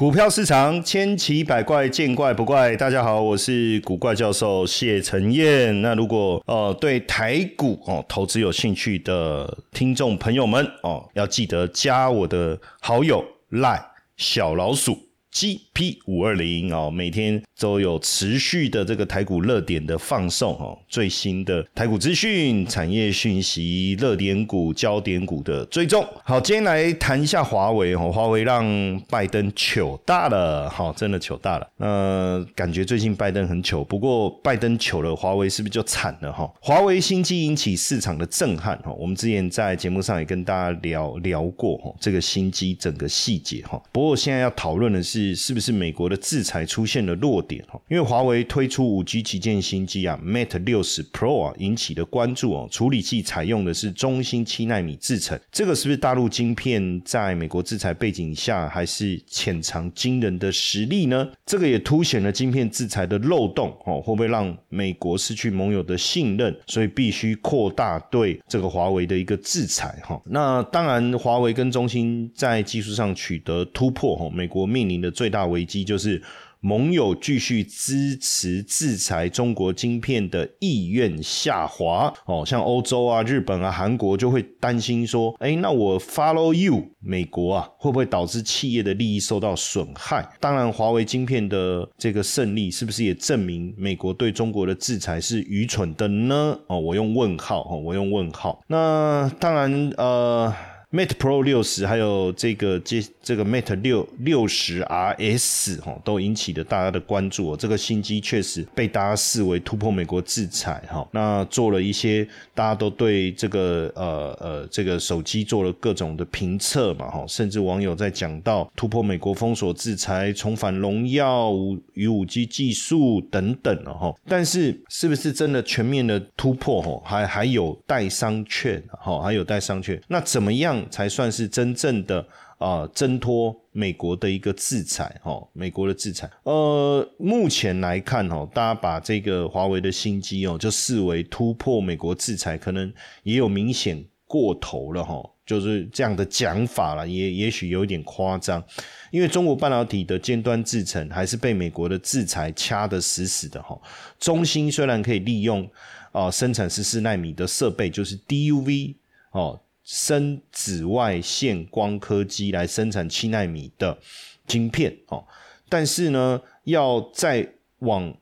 股票市场千奇百怪，见怪不怪。大家好，我是古怪教授谢承彦。那如果呃对台股哦投资有兴趣的听众朋友们哦，要记得加我的好友赖小老鼠 GP 五二零哦，每天。都有持续的这个台股热点的放送哦，最新的台股资讯、产业讯息、热点股、焦点股的追踪。好，今天来谈一下华为哦，华为让拜登糗大了，好，真的糗大了。呃，感觉最近拜登很糗，不过拜登糗了，华为是不是就惨了哈？华为新机引起市场的震撼哈，我们之前在节目上也跟大家聊聊过哈，这个新机整个细节哈。不过现在要讨论的是，是不是美国的制裁出现了弱？点哦因为华为推出五 G 旗舰新机啊，Mate 六十 Pro 啊，引起的关注哦。处理器采用的是中芯七纳米制程，这个是不是大陆晶片在美国制裁背景下还是潜藏惊人的实力呢？这个也凸显了晶片制裁的漏洞哦，会不会让美国失去盟友的信任？所以必须扩大对这个华为的一个制裁哈。那当然，华为跟中芯在技术上取得突破哈，美国面临的最大危机就是。盟友继续支持制裁中国晶片的意愿下滑哦，像欧洲啊、日本啊、韩国就会担心说，哎，那我 follow you，美国啊，会不会导致企业的利益受到损害？当然，华为晶片的这个胜利，是不是也证明美国对中国的制裁是愚蠢的呢？哦，我用问号哦，我用问号。那当然，呃。Mate Pro 六十，还有这个这这个 Mate 六六十 RS 哈，都引起了大家的关注哦。这个新机确实被大家视为突破美国制裁哈。那做了一些，大家都对这个呃呃这个手机做了各种的评测嘛哈。甚至网友在讲到突破美国封锁制裁，重返荣耀与五 G 技术等等了哈。但是是不是真的全面的突破哈？还还有待商榷哈，还有待商榷。那怎么样？才算是真正的啊，挣脱美国的一个制裁哦，美国的制裁。呃，目前来看哦，大家把这个华为的新机哦，就视为突破美国制裁，可能也有明显过头了哈，就是这样的讲法了，也也许有点夸张。因为中国半导体的尖端制程还是被美国的制裁掐得死死的哈。中芯虽然可以利用啊生产十四纳米的设备，就是 DUV 哦。深紫外线光刻机来生产七纳米的晶片哦，但是呢，要再往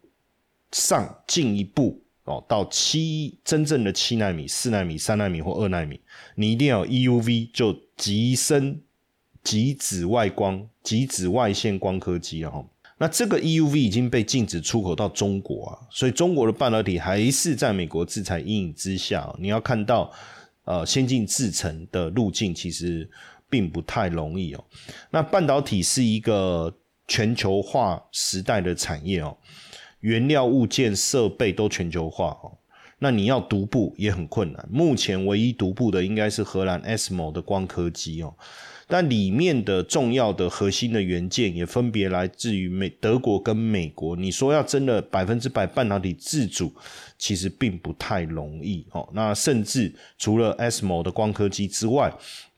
上进一步哦，到七真正的七纳米、四纳米、三纳米或二纳米，你一定要 EUV 就极深极紫外光、极紫外线光刻机啊！那这个 EUV 已经被禁止出口到中国啊，所以中国的半导体还是在美国制裁阴影之下。你要看到。呃，先进制程的路径其实并不太容易哦。那半导体是一个全球化时代的产业哦，原料、物件、设备都全球化哦。那你要独步也很困难。目前唯一独步的应该是荷兰 ASML 的光刻机哦。但里面的重要的核心的元件也分别来自于美德国跟美国。你说要真的百分之百半导体自主，其实并不太容易哦。那甚至除了 ASML 的光刻机之外，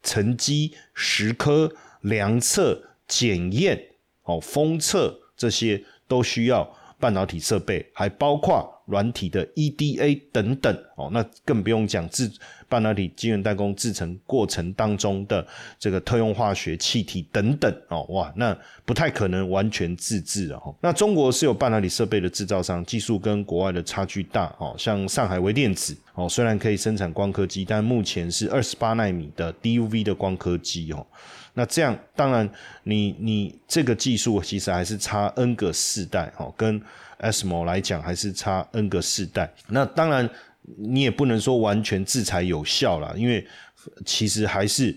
沉积、蚀刻、量测、检验、哦封测这些都需要半导体设备，还包括。软体的 EDA 等等哦，那更不用讲制半导体晶圆代工制成过程当中的这个特用化学气体等等哦，哇，那不太可能完全自制哦。那中国是有半导体设备的制造商，技术跟国外的差距大哦。像上海微电子哦，虽然可以生产光刻机，但目前是二十八纳米的 DUV 的光刻机哦。那这样当然，你你这个技术其实还是差 N 个世代哦，跟 ASML 来讲还是差 N 个世代。那当然你也不能说完全制裁有效了，因为其实还是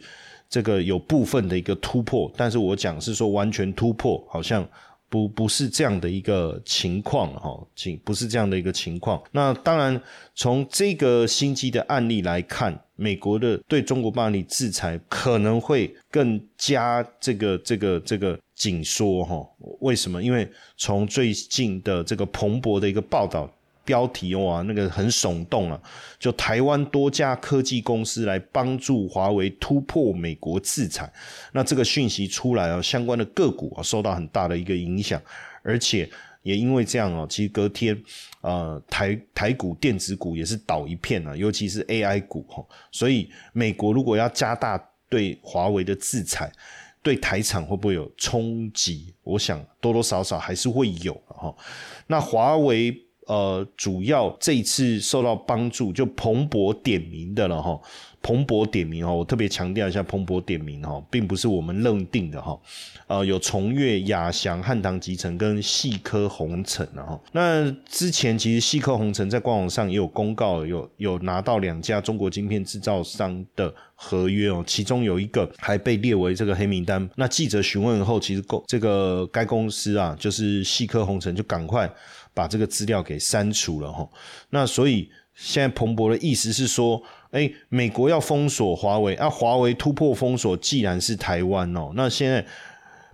这个有部分的一个突破。但是我讲是说完全突破，好像。不不是这样的一个情况哈，请不是这样的一个情况。那当然，从这个新机的案例来看，美国的对中国暴力制裁可能会更加这个这个这个紧缩哈。为什么？因为从最近的这个彭博的一个报道标题哇，那个很耸动啊！就台湾多家科技公司来帮助华为突破美国制裁，那这个讯息出来啊，相关的个股啊受到很大的一个影响，而且也因为这样哦，其实隔天呃台台股电子股也是倒一片啊，尤其是 AI 股哈，所以美国如果要加大对华为的制裁，对台厂会不会有冲击？我想多多少少还是会有哈。那华为。呃，主要这一次受到帮助，就彭博点名的了哈。彭博点名哈，我特别强调一下，彭博点名哈，并不是我们认定的哈。呃，有崇越、亚翔、汉唐集成跟细科红尘的哈。那之前其实细科红尘在官网上也有公告，有有拿到两家中国晶片制造商的合约哦，其中有一个还被列为这个黑名单。那记者询问后，其实公这个该公司啊，就是细科红尘就赶快。把这个资料给删除了哈，那所以现在彭博的意思是说，哎，美国要封锁华为，啊，华为突破封锁，既然是台湾哦，那现在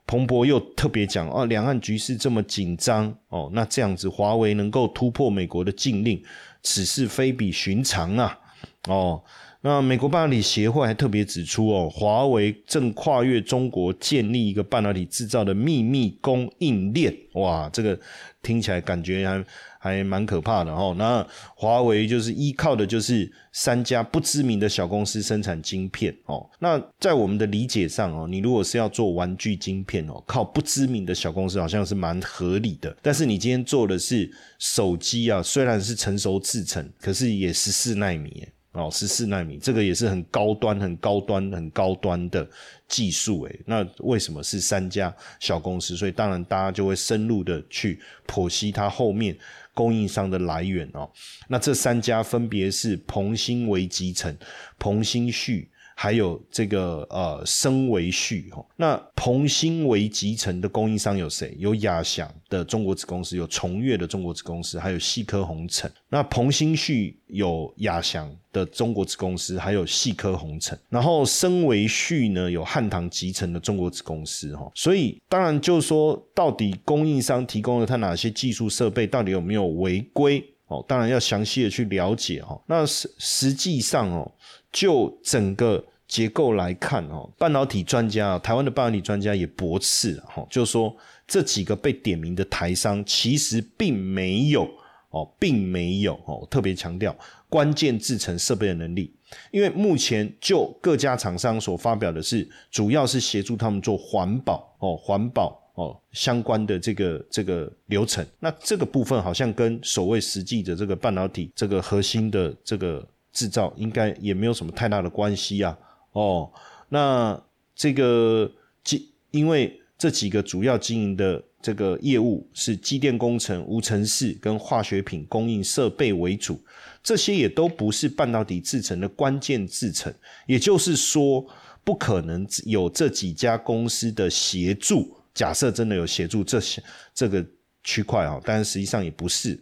彭博又特别讲哦，两岸局势这么紧张哦，那这样子华为能够突破美国的禁令，此事非比寻常啊，哦。那美国半导体协会还特别指出哦，华为正跨越中国建立一个半导体制造的秘密供应链。哇，这个听起来感觉还还蛮可怕的哦。那华为就是依靠的就是三家不知名的小公司生产晶片哦。那在我们的理解上哦，你如果是要做玩具晶片哦，靠不知名的小公司好像是蛮合理的。但是你今天做的是手机啊，虽然是成熟制程，可是也十四纳米。哦，十四纳米，这个也是很高端、很高端、很高端的技术诶。那为什么是三家小公司？所以当然大家就会深入的去剖析它后面供应商的来源哦。那这三家分别是鹏星微集成、鹏星旭。还有这个呃，升维序哈，那鹏兴为集成的供应商有谁？有亚翔的中国子公司，有崇越的中国子公司，还有细科红尘。那鹏兴旭有亚翔的中国子公司，还有细科红尘。然后升维序呢，有汉唐集成的中国子公司哈。所以当然就是说，到底供应商提供了他哪些技术设备，到底有没有违规？哦，当然要详细的去了解哈。那实实际上哦。就整个结构来看，哦，半导体专家，台湾的半导体专家也驳斥，哈，就是说这几个被点名的台商其实并没有，哦，并没有，哦，特别强调关键制成设备的能力，因为目前就各家厂商所发表的是，主要是协助他们做环保，哦，环保，哦，相关的这个这个流程，那这个部分好像跟所谓实际的这个半导体这个核心的这个。制造应该也没有什么太大的关系啊，哦，那这个机因为这几个主要经营的这个业务是机电工程、无尘室跟化学品供应设备为主，这些也都不是半导体制成的关键制成，也就是说，不可能有这几家公司的协助。假设真的有协助这些这个区块啊，但实际上也不是，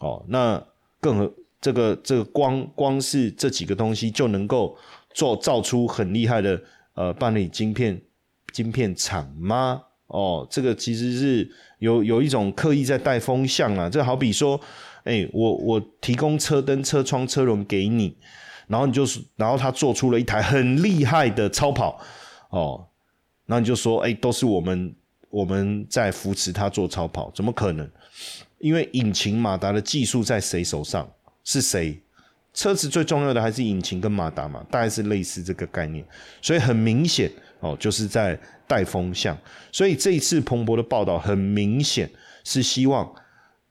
哦，那更何。这个这个光光是这几个东西就能够做造出很厉害的呃半导体晶片晶片厂吗？哦，这个其实是有有一种刻意在带风向啊。这好比说，哎，我我提供车灯、车窗、车轮给你，然后你就是然后他做出了一台很厉害的超跑哦，然后你就说，哎，都是我们我们在扶持他做超跑，怎么可能？因为引擎马达的技术在谁手上？是谁？车子最重要的还是引擎跟马达嘛，大概是类似这个概念。所以很明显哦，就是在带风向。所以这一次彭博的报道很明显是希望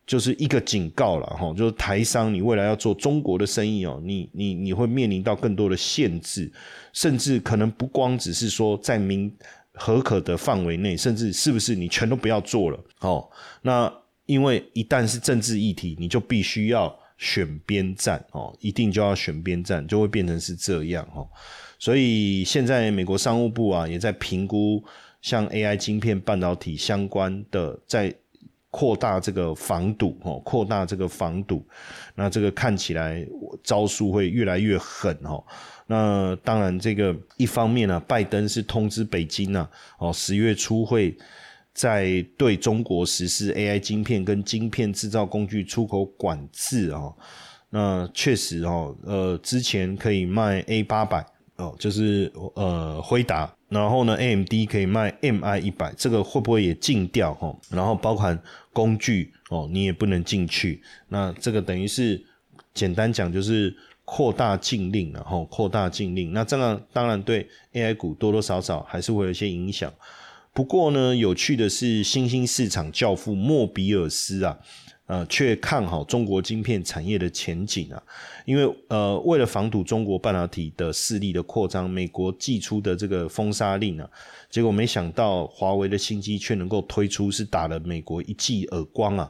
就是一个警告了哈，就是台商你未来要做中国的生意哦，你你你会面临到更多的限制，甚至可能不光只是说在明合可的范围内，甚至是不是你全都不要做了哦？那因为一旦是政治议题，你就必须要。选边站哦，一定就要选边站，就会变成是这样哦。所以现在美国商务部啊，也在评估像 AI 晶片、半导体相关的，在扩大这个防堵哦，扩大这个防堵。那这个看起来招数会越来越狠哦。那当然，这个一方面呢，拜登是通知北京呢，哦，十月初会。在对中国实施 AI 晶片跟晶片制造工具出口管制啊，那确实哦，呃，之前可以卖 A 八百哦，就是呃辉达，然后呢 AMD 可以卖 MI 一百，这个会不会也禁掉哈？然后包含工具哦，你也不能进去，那这个等于是简单讲就是扩大禁令，然后扩大禁令，那这样当然对 AI 股多多少少还是会有一些影响。不过呢，有趣的是，新兴市场教父莫比尔斯啊，呃，却看好中国晶片产业的前景啊。因为呃，为了防堵中国半导体的势力的扩张，美国寄出的这个封杀令啊，结果没想到华为的新机却能够推出，是打了美国一记耳光啊。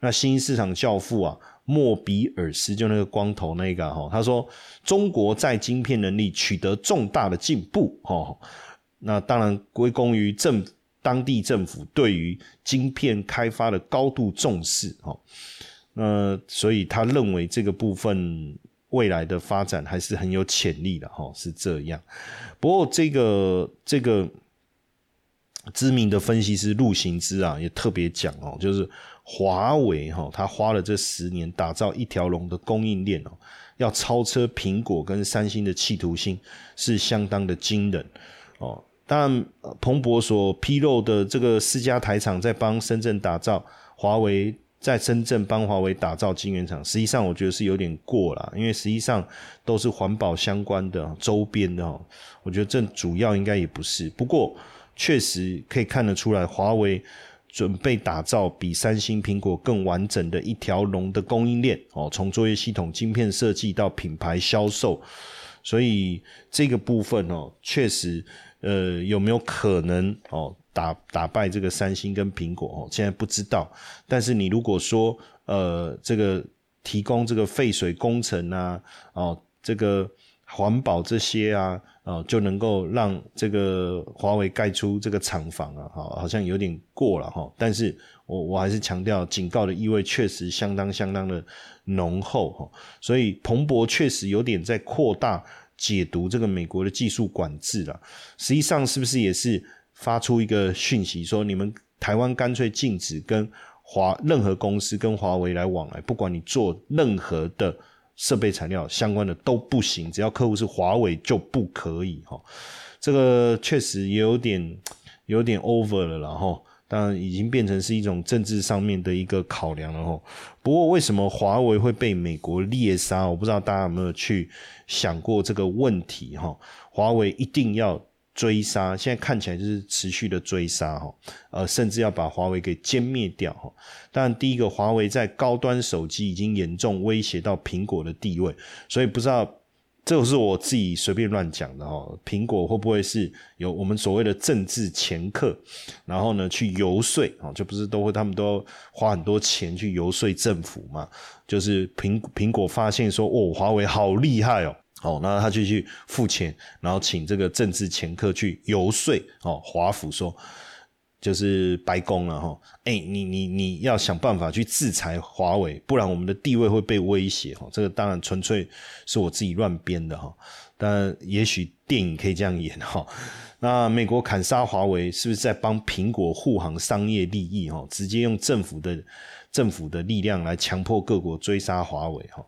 那新兴市场教父啊，莫比尔斯就那个光头那个哈，他说中国在晶片能力取得重大的进步哈。那当然归功于政当地政府对于晶片开发的高度重视。哈，那所以他认为这个部分未来的发展还是很有潜力的哈，是这样。不过这个这个知名的分析师陆行之啊，也特别讲哦，就是华为哈，他花了这十年打造一条龙的供应链哦，要超车苹果跟三星的企图心是相当的惊人。哦。当然，彭博所披露的这个四家台厂在帮深圳打造华为，在深圳帮华为打造晶圆厂，实际上我觉得是有点过了，因为实际上都是环保相关的周边的哦。我觉得这主要应该也不是，不过确实可以看得出来，华为准备打造比三星、苹果更完整的一条龙的供应链哦，从作业系统、晶片设计到品牌销售，所以这个部分哦，确实。呃，有没有可能哦打打败这个三星跟苹果哦？现在不知道。但是你如果说呃，这个提供这个废水工程啊，哦，这个环保这些啊，哦，就能够让这个华为盖出这个厂房啊，好，好像有点过了哈。但是我我还是强调，警告的意味确实相当相当的浓厚哈。所以彭博确实有点在扩大。解读这个美国的技术管制了，实际上是不是也是发出一个讯息，说你们台湾干脆禁止跟华任何公司跟华为来往来，不管你做任何的设备材料相关的都不行，只要客户是华为就不可以哈。这个确实也有点有点 over 了，然后。当然已经变成是一种政治上面的一个考量了吼。不过为什么华为会被美国猎杀？我不知道大家有没有去想过这个问题哈。华为一定要追杀，现在看起来就是持续的追杀哈，呃，甚至要把华为给歼灭掉哈。当然，第一个，华为在高端手机已经严重威胁到苹果的地位，所以不知道。这个是我自己随便乱讲的哈。苹果会不会是有我们所谓的政治掮客，然后呢去游说啊，就不是都会他们都花很多钱去游说政府嘛？就是苹苹果发现说哦，华为好厉害哦，哦，那他就去付钱，然后请这个政治掮客去游说哦，华府说。就是白宫了哈，哎，你你你要想办法去制裁华为，不然我们的地位会被威胁哈。这个当然纯粹是我自己乱编的哈，但也许电影可以这样演哈。那美国砍杀华为，是不是在帮苹果护航商业利益哈？直接用政府的政府的力量来强迫各国追杀华为哈？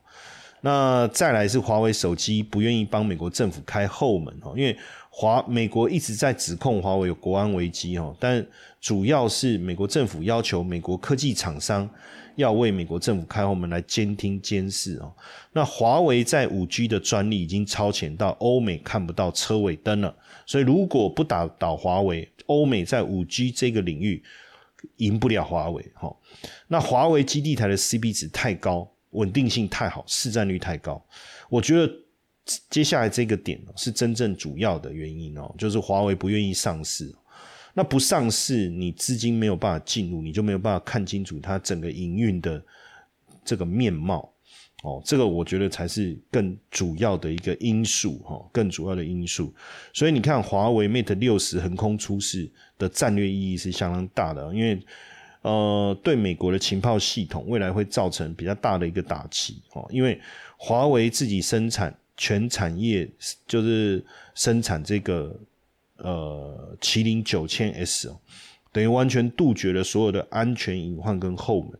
那再来是华为手机不愿意帮美国政府开后门哈，因为。华美国一直在指控华为有国安危机哦，但主要是美国政府要求美国科技厂商要为美国政府开后门来监听监视哦。那华为在五 G 的专利已经超前到欧美看不到车尾灯了，所以如果不打倒华为，欧美在五 G 这个领域赢不了华为哈。那华为基地台的 CP 值太高，稳定性太好，市占率太高，我觉得。接下来这个点是真正主要的原因哦，就是华为不愿意上市。那不上市，你资金没有办法进入，你就没有办法看清楚它整个营运的这个面貌哦。这个我觉得才是更主要的一个因素哈，更主要的因素。所以你看，华为 Mate 六十横空出世的战略意义是相当大的，因为呃，对美国的情报系统未来会造成比较大的一个打击哦。因为华为自己生产。全产业就是生产这个呃麒麟九千 S 哦，等于完全杜绝了所有的安全隐患跟后门。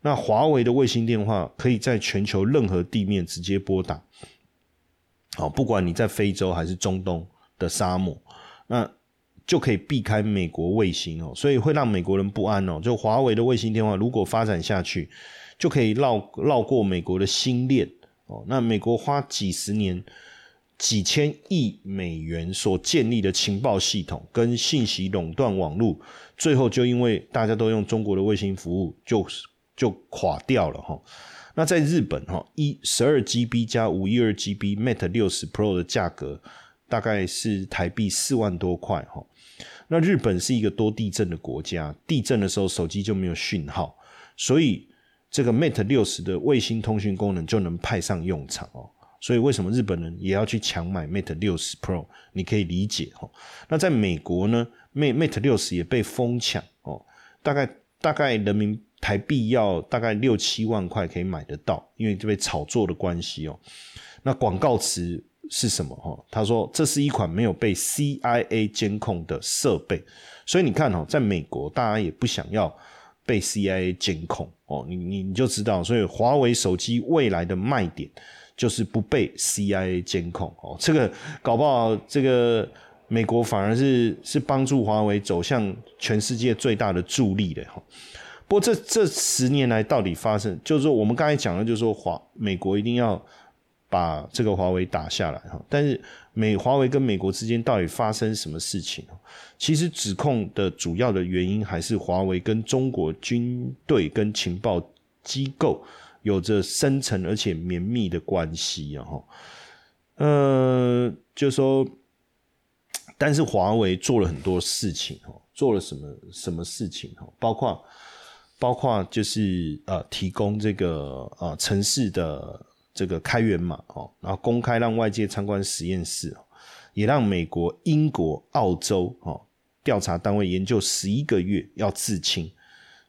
那华为的卫星电话可以在全球任何地面直接拨打，好，不管你在非洲还是中东的沙漠，那就可以避开美国卫星哦，所以会让美国人不安哦。就华为的卫星电话如果发展下去，就可以绕绕过美国的星链哦。那美国花几十年。几千亿美元所建立的情报系统跟信息垄断网络，最后就因为大家都用中国的卫星服务，就就垮掉了哈。那在日本哈，一十二 GB 加五一二 GB Mate 六十 Pro 的价格大概是台币四万多块哈。那日本是一个多地震的国家，地震的时候手机就没有讯号，所以这个 Mate 六十的卫星通讯功能就能派上用场哦。所以为什么日本人也要去抢买 Mate 六十 Pro？你可以理解哈。那在美国呢，Mate Mate 六十也被疯抢哦，大概大概人民台币要大概六七万块可以买得到，因为这被炒作的关系哦。那广告词是什么哈？他说这是一款没有被 CIA 监控的设备，所以你看哦，在美国大家也不想要被 CIA 监控哦，你你你就知道，所以华为手机未来的卖点。就是不被 CIA 监控哦，这个搞不好，这个美国反而是是帮助华为走向全世界最大的助力的哈。不过这这十年来到底发生，就是说我们刚才讲的，就是说华美国一定要把这个华为打下来哈。但是美华为跟美国之间到底发生什么事情？其实指控的主要的原因还是华为跟中国军队跟情报机构。有着深层而且绵密的关系啊！哈，呃，就说，但是华为做了很多事情哦，做了什么什么事情哦？包括包括就是呃，提供这个呃城市的这个开源码哦，然后公开让外界参观实验室也让美国、英国、澳洲哦调查单位研究十一个月要自清。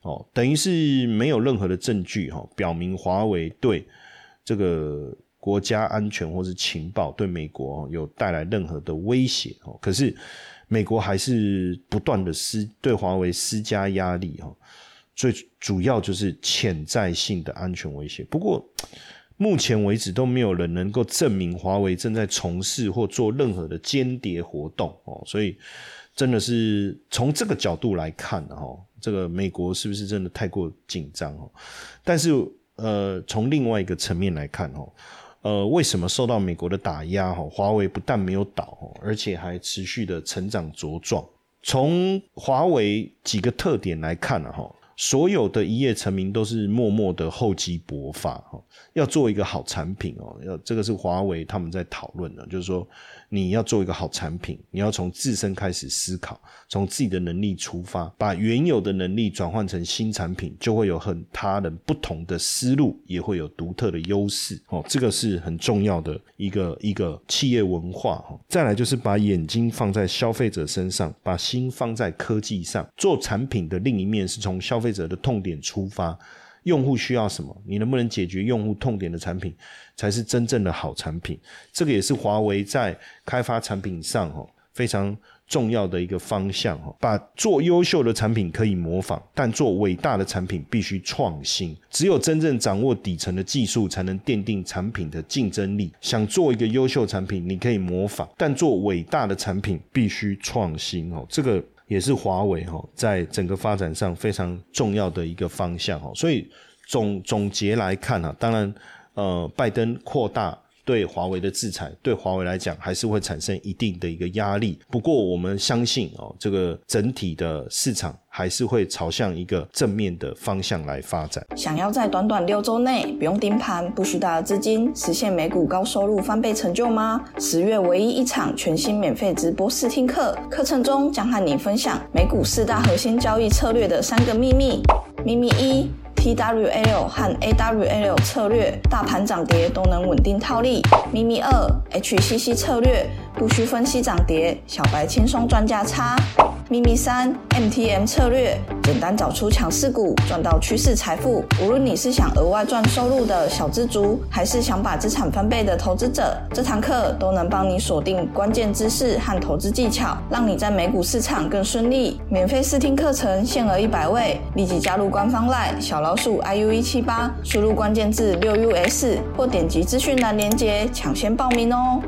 哦，等于是没有任何的证据哈，表明华为对这个国家安全或是情报对美国有带来任何的威胁哦。可是美国还是不断的施对华为施加压力哈，最主要就是潜在性的安全威胁。不过目前为止都没有人能够证明华为正在从事或做任何的间谍活动哦，所以真的是从这个角度来看哈。这个美国是不是真的太过紧张哦？但是呃，从另外一个层面来看哦，呃，为什么受到美国的打压哈？华为不但没有倒，而且还持续的成长茁壮。从华为几个特点来看呢哈。所有的一夜成名都是默默的厚积薄发哈，要做一个好产品哦，要这个是华为他们在讨论的，就是说你要做一个好产品，你要从自身开始思考，从自己的能力出发，把原有的能力转换成新产品，就会有很他人不同的思路，也会有独特的优势哦，这个是很重要的一个一个企业文化哈。再来就是把眼睛放在消费者身上，把心放在科技上，做产品的另一面是从消费。费者的痛点出发，用户需要什么？你能不能解决用户痛点的产品，才是真正的好产品。这个也是华为在开发产品上哦非常重要的一个方向哦。把做优秀的产品可以模仿，但做伟大的产品必须创新。只有真正掌握底层的技术，才能奠定产品的竞争力。想做一个优秀产品，你可以模仿，但做伟大的产品必须创新哦。这个。也是华为哈在整个发展上非常重要的一个方向哈，所以总总结来看啊，当然呃，拜登扩大。对华为的制裁，对华为来讲还是会产生一定的一个压力。不过我们相信哦，这个整体的市场还是会朝向一个正面的方向来发展。想要在短短六周内不用盯盘、不需大的资金，实现美股高收入翻倍成就吗？十月唯一一场全新免费直播试听课，课程中将和你分享美股四大核心交易策略的三个秘密。秘密一。TWL 和 AWL 策略，大盘涨跌都能稳定套利。咪咪二，HCC 策略，不需分析涨跌，小白轻松赚价差。秘密三，MTM 策略，简单找出强势股，赚到趋势财富。无论你是想额外赚收入的小资族，还是想把资产翻倍的投资者，这堂课都能帮你锁定关键知识和投资技巧，让你在美股市场更顺利。免费试听课程限额一百位，立即加入官方 LINE 小老鼠 iu 一七八，输入关键字六 us 或点击资讯栏链接抢先报名哦。